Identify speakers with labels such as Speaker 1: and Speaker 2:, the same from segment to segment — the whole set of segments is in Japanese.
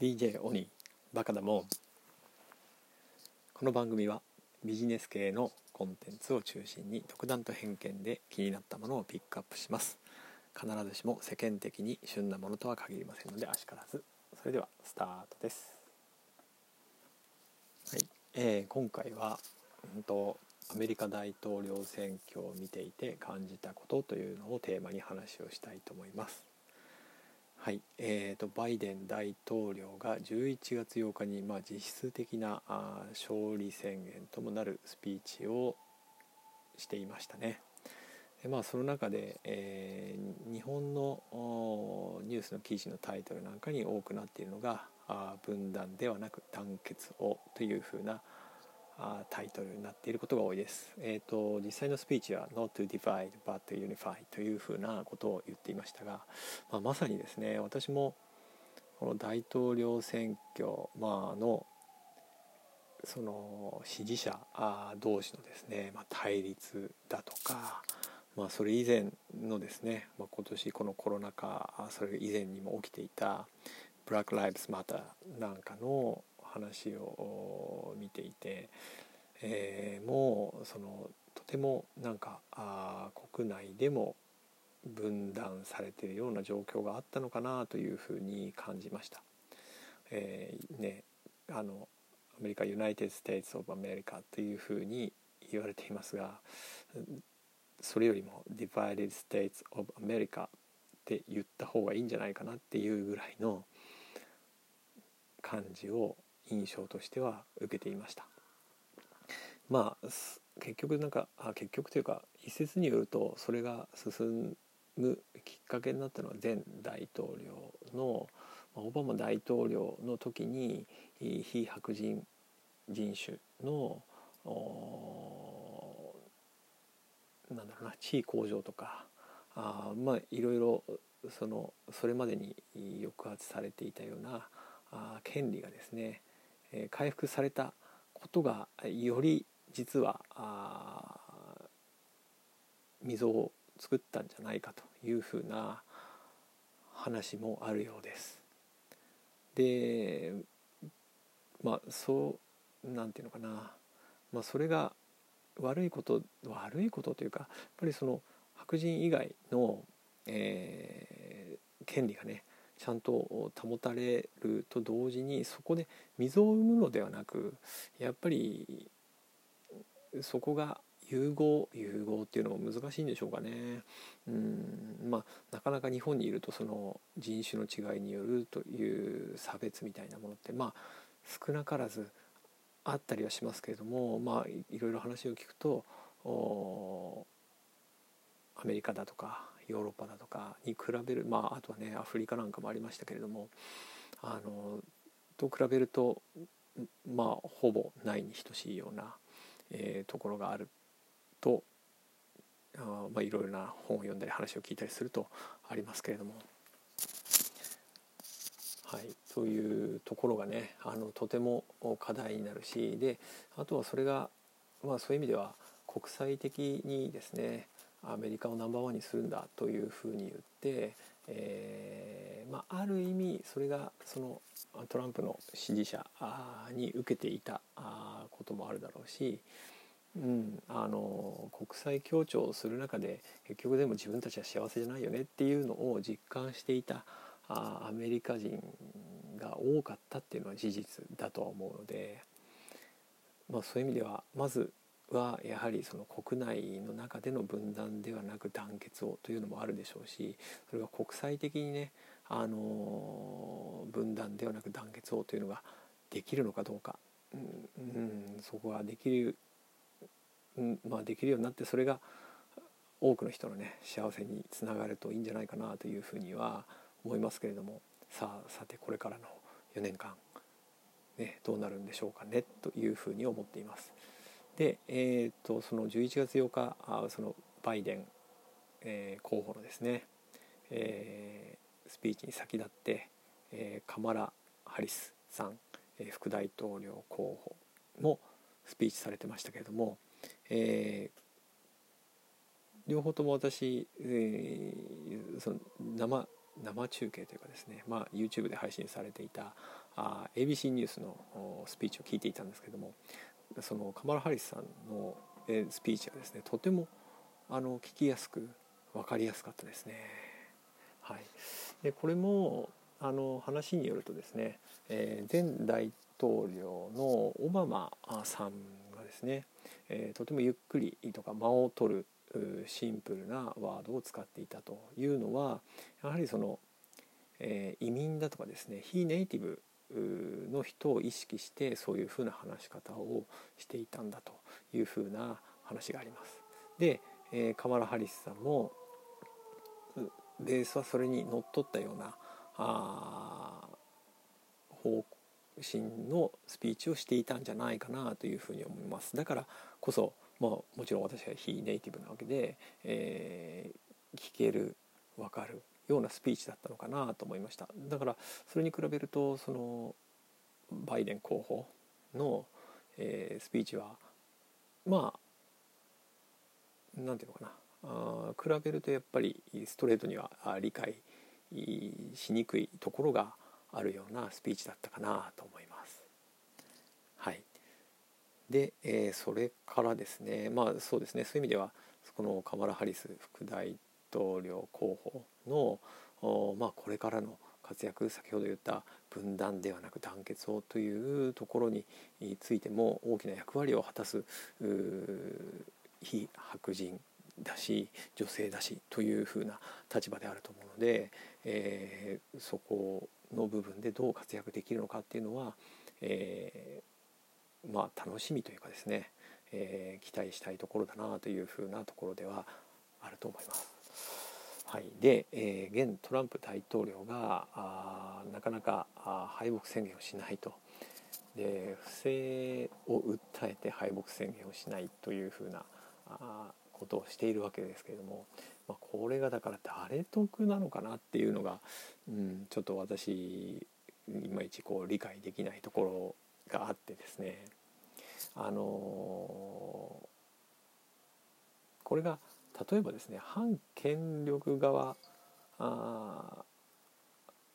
Speaker 1: DJ オニーバカだもん。この番組はビジネス系のコンテンツを中心に独断と偏見で気になったものをピックアップします。必ずしも世間的に旬なものとは限りませんのであしからず。それではスタートです。はい、えー、今回は、うんと、アメリカ大統領選挙を見ていて感じたことというのをテーマに話をしたいと思います。はいえーと、バイデン大統領が11月8日に、まあ、実質的なあ勝利宣言ともなるスピーチをしていましたね。でまあ、その中で、えー、日本のニュースの記事のタイトルなんかに多くなっているのが「あ分断ではなく団結を」というふうなタイトルになっていることが多いです。えーと、実際のスピーチは「Not to divide but to unify」というふうなことを言っていましたが、まあ、まさにですね私もこの大統領選挙、まあのその支持者同士のですね、まあ、対立だとか、まあ、それ以前のですね、まあ、今年このコロナ禍それ以前にも起きていた「Black Lives Matter」なんかの話を見ていて、えー、もうそのとてもなんかあ国内でも分断されているような状況があったのかなというふうに感じました。えー、ねあのアメリカユナイテッド・ステイツ・オブ・アメリカというふうに言われていますがそれよりも Divided States of America って言った方がいいんじゃないかなっていうぐらいの感じを印象としては受けていました。まあ結局なんかあ結局というか一説によるとそれが進むきっかけになったのは前大統領のオバマ大統領の時に非白人人種のなんだろうな地位向上とかあまあいろいろそのそれまでに抑圧されていたようなあ権利がですね回復されたことがより実は溝を作ったんじゃないかというふうな話もあるようです。でまあそうなんていうのかな、まあ、それが悪いこと悪いことというかやっぱりその白人以外の、えー、権利がねちゃんと保たれると同時にそこで溝を生むのではなくやっぱりそこが融合融合っていうのも難しいんでしょうかね。うんまあなかなか日本にいるとその人種の違いによるという差別みたいなものってまあ少なからずあったりはしますけれどもまあいろいろ話を聞くとアメリカだとかヨーロッパだとかに比べるまああとはねアフリカなんかもありましたけれどもあのと比べるとまあほぼないに等しいような、えー、ところがあるとあまあいろいろな本を読んだり話を聞いたりするとありますけれども。はい、そういうところがねあのとても課題になるしであとはそれが、まあ、そういう意味では国際的にですねアメリカをナンバーワンにするんだというふうに言って、えーまあ、ある意味それがそのトランプの支持者に受けていたこともあるだろうし、うん、あの国際協調をする中で結局でも自分たちは幸せじゃないよねっていうのを実感していたアメリカ人が多かったっていうのは事実だとは思うので、まあ、そういう意味ではまずはやはりその国内の中での分断ではなく団結をというのもあるでしょうしそれが国際的にねあの分断ではなく団結をというのができるのかどうか、うん、うん、そこができる、うんまあ、できるようになってそれが多くの人のね幸せにつながるといいんじゃないかなというふうには思いますけれどもさあさてこれからの4年間、ね、どうなるんでしょうかねというふうに思っています。で、えーと、その11月8日あそのバイデン、えー、候補のですね、えー、スピーチに先立って、えー、カマラ・ハリスさん、えー、副大統領候補もスピーチされてましたけれども、えー、両方とも私、えー、その生生中継というかですね、まあ、YouTube で配信されていたあ ABC ニュースのスピーチを聞いていたんですけどもそのカマラ・ハリスさんのスピーチはですねとてもあの聞きやすく分かりやすかったですね。はい、でこれもあの話によるとですね、えー、前大統領のオバマさんがですね、えー、とてもゆっくりとか間を取るシンプルなワードを使っていたというのはやはりその、えー、移民だとかですね非ネイティブの人を意識してそういうふうな話し方をしていたんだというふうな話があります。で、えー、カマラ・ハリスさんもベースはそれにのっとったようなあ方針のスピーチをしていたんじゃないかなというふうに思います。だからこそまあ、もちろん私は非ネイティブなわけで、えー、聞ける分かるようなスピーチだったのかなと思いました。だからそれに比べるとそのバイデン候補の、えー、スピーチはまあなんていうのかな。あ比べるとやっぱりストレートには理解しにくいところがあるようなスピーチだったかなと思います。はい。で、えー、それからですねまあそうですね。そういう意味ではこのカマラ・ハリス副大統領候補のまあ、これからの活躍先ほど言った分断ではなく団結をというところについても大きな役割を果たす非白人だし女性だしというふうな立場であると思うので、えー、そこの部分でどう活躍できるのかっていうのは、えー、まあ楽しみというかですね、えー、期待したいところだなというふうなところではあると思います。はい、で、えー、現トランプ大統領があなかなかあ敗北宣言をしないと。で不正を訴えて敗北宣言をしないというふうなあことをしているわけですけれども、まあ、これがだから誰得なのかなっていうのが、うん、ちょっと私いまいちこう理解できないところがあってですね。あのー、これが例えばですね反権力側あ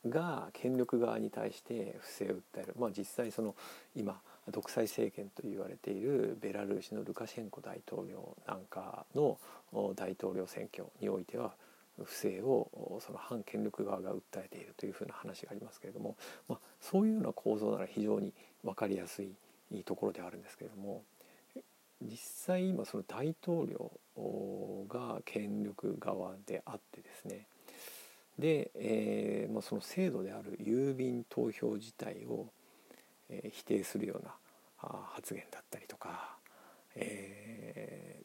Speaker 1: が権力側に対して不正を訴える、まあ、実際その今独裁政権と言われているベラルーシのルカシェンコ大統領なんかの大統領選挙においては不正をその反権力側が訴えているというふうな話がありますけれども、まあ、そういうような構造なら非常に分かりやすいところではあるんですけれども実際今その大統領が権力側であってですね。で、えーまあ、その制度である郵便投票自体を、えー、否定するようなあ発言だったりとか、え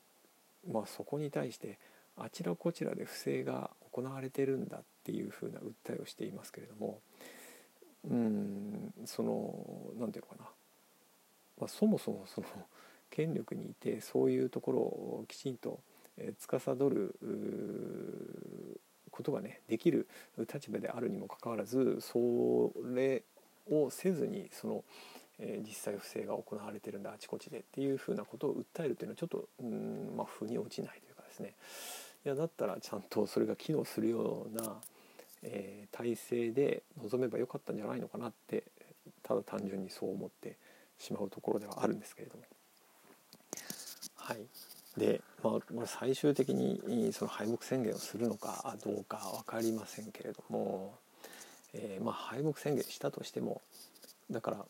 Speaker 1: ーまあ、そこに対してあちらこちらで不正が行われてるんだっていうふうな訴えをしていますけれどもうんその何て言うのかな、まあ、そもそもその権力にいてそういうところをきちんと司ることがねできる立場であるにもかかわらずそれをせずにその、え、実際不正が行われてるんだあちこちでっていうふうなことを訴えるというのはちょっとうんまあ腑に落ちないというかですねいやだったらちゃんとそれが機能するような、えー、体制で臨めばよかったんじゃないのかなってただ単純にそう思ってしまうところではあるんですけれども。はい、で、まあ、最終的にその敗北宣言をするのかどうか分かりませんけれども、えー、まあ敗北宣言したとしてもだから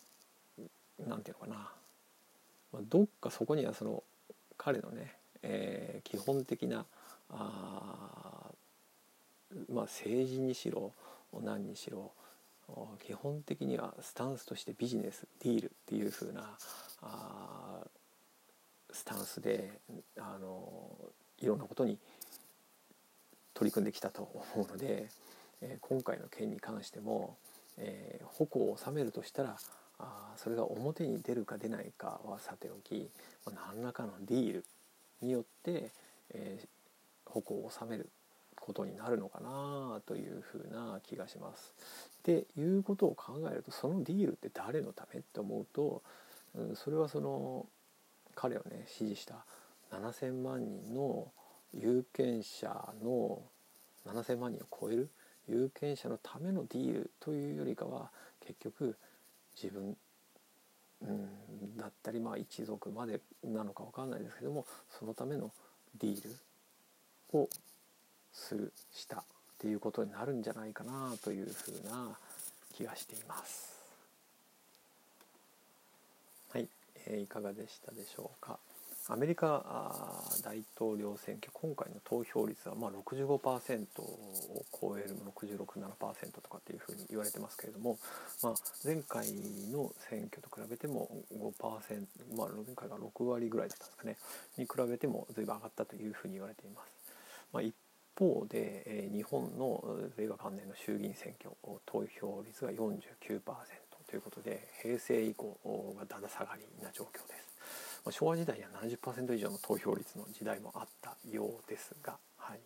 Speaker 1: 何て言うのかな、まあ、どっかそこにはその彼のね、えー、基本的なあ、まあ、政治にしろ何にしろ基本的にはスタンスとしてビジネスディールっていう風なあスタンスであのいろんなことに取り組んできたと思うので、え、今回の件に関しても、え、矛を収めるとしたらあそれが表に出るか出ないかはさておき、まあ、何らかのディールによって、え、矛を収めることになるのかなというふうな気がします。っていうことを考えるとそのディールって誰のためって思うと、うん、それはその彼をね支持した7,000万人の有権者の7,000万人を超える有権者のためのディールというよりかは結局自分、うん、だったりまあ一族までなのか分かんないですけどもそのためのディールをするしたっていうことになるんじゃないかなというふうな気がしています。はい、えー、いかがでしたでしょうか。アメリカ大統領選挙今回の投票率はまあ65%を超える667%とかっていうふうに言われてますけれども、まあ、前回の選挙と比べても5%、まあ、前回が6割ぐらいだったんですかねに比べても随分上がったというふうに言われています。まあ、一方で、え、日本の令和元年の衆議院選挙投票率が49%ということで平成以降がだだ下がりな状況です。まあ、昭和時代には70%以上の投票率の時代もあったようですが、はい、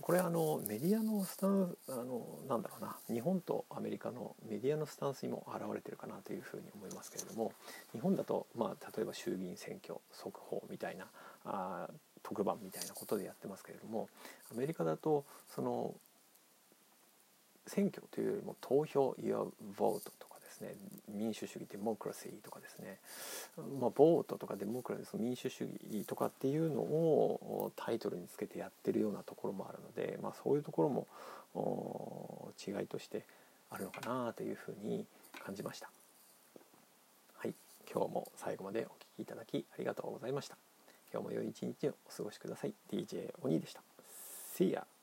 Speaker 1: これあのメディアのスタンあのなんだろうな日本とアメリカのメディアのスタンスにも表れてるかなというふうに思いますけれども日本だと、まあ、例えば衆議院選挙速報みたいなあ特番みたいなことでやってますけれどもアメリカだとその選挙というよりも投票 Your Vote とですね民主主義デモクラシーとかですね、まあ、ボートとかデモクラシー民主主義とかっていうのをタイトルにつけてやってるようなところもあるので、まあ、そういうところも違いとしてあるのかなというふうに感じました。はい、今日も最後までお聴きいただきありがとうございました。今日も良い一日をお過ごしください。DJ 鬼でした。See ya!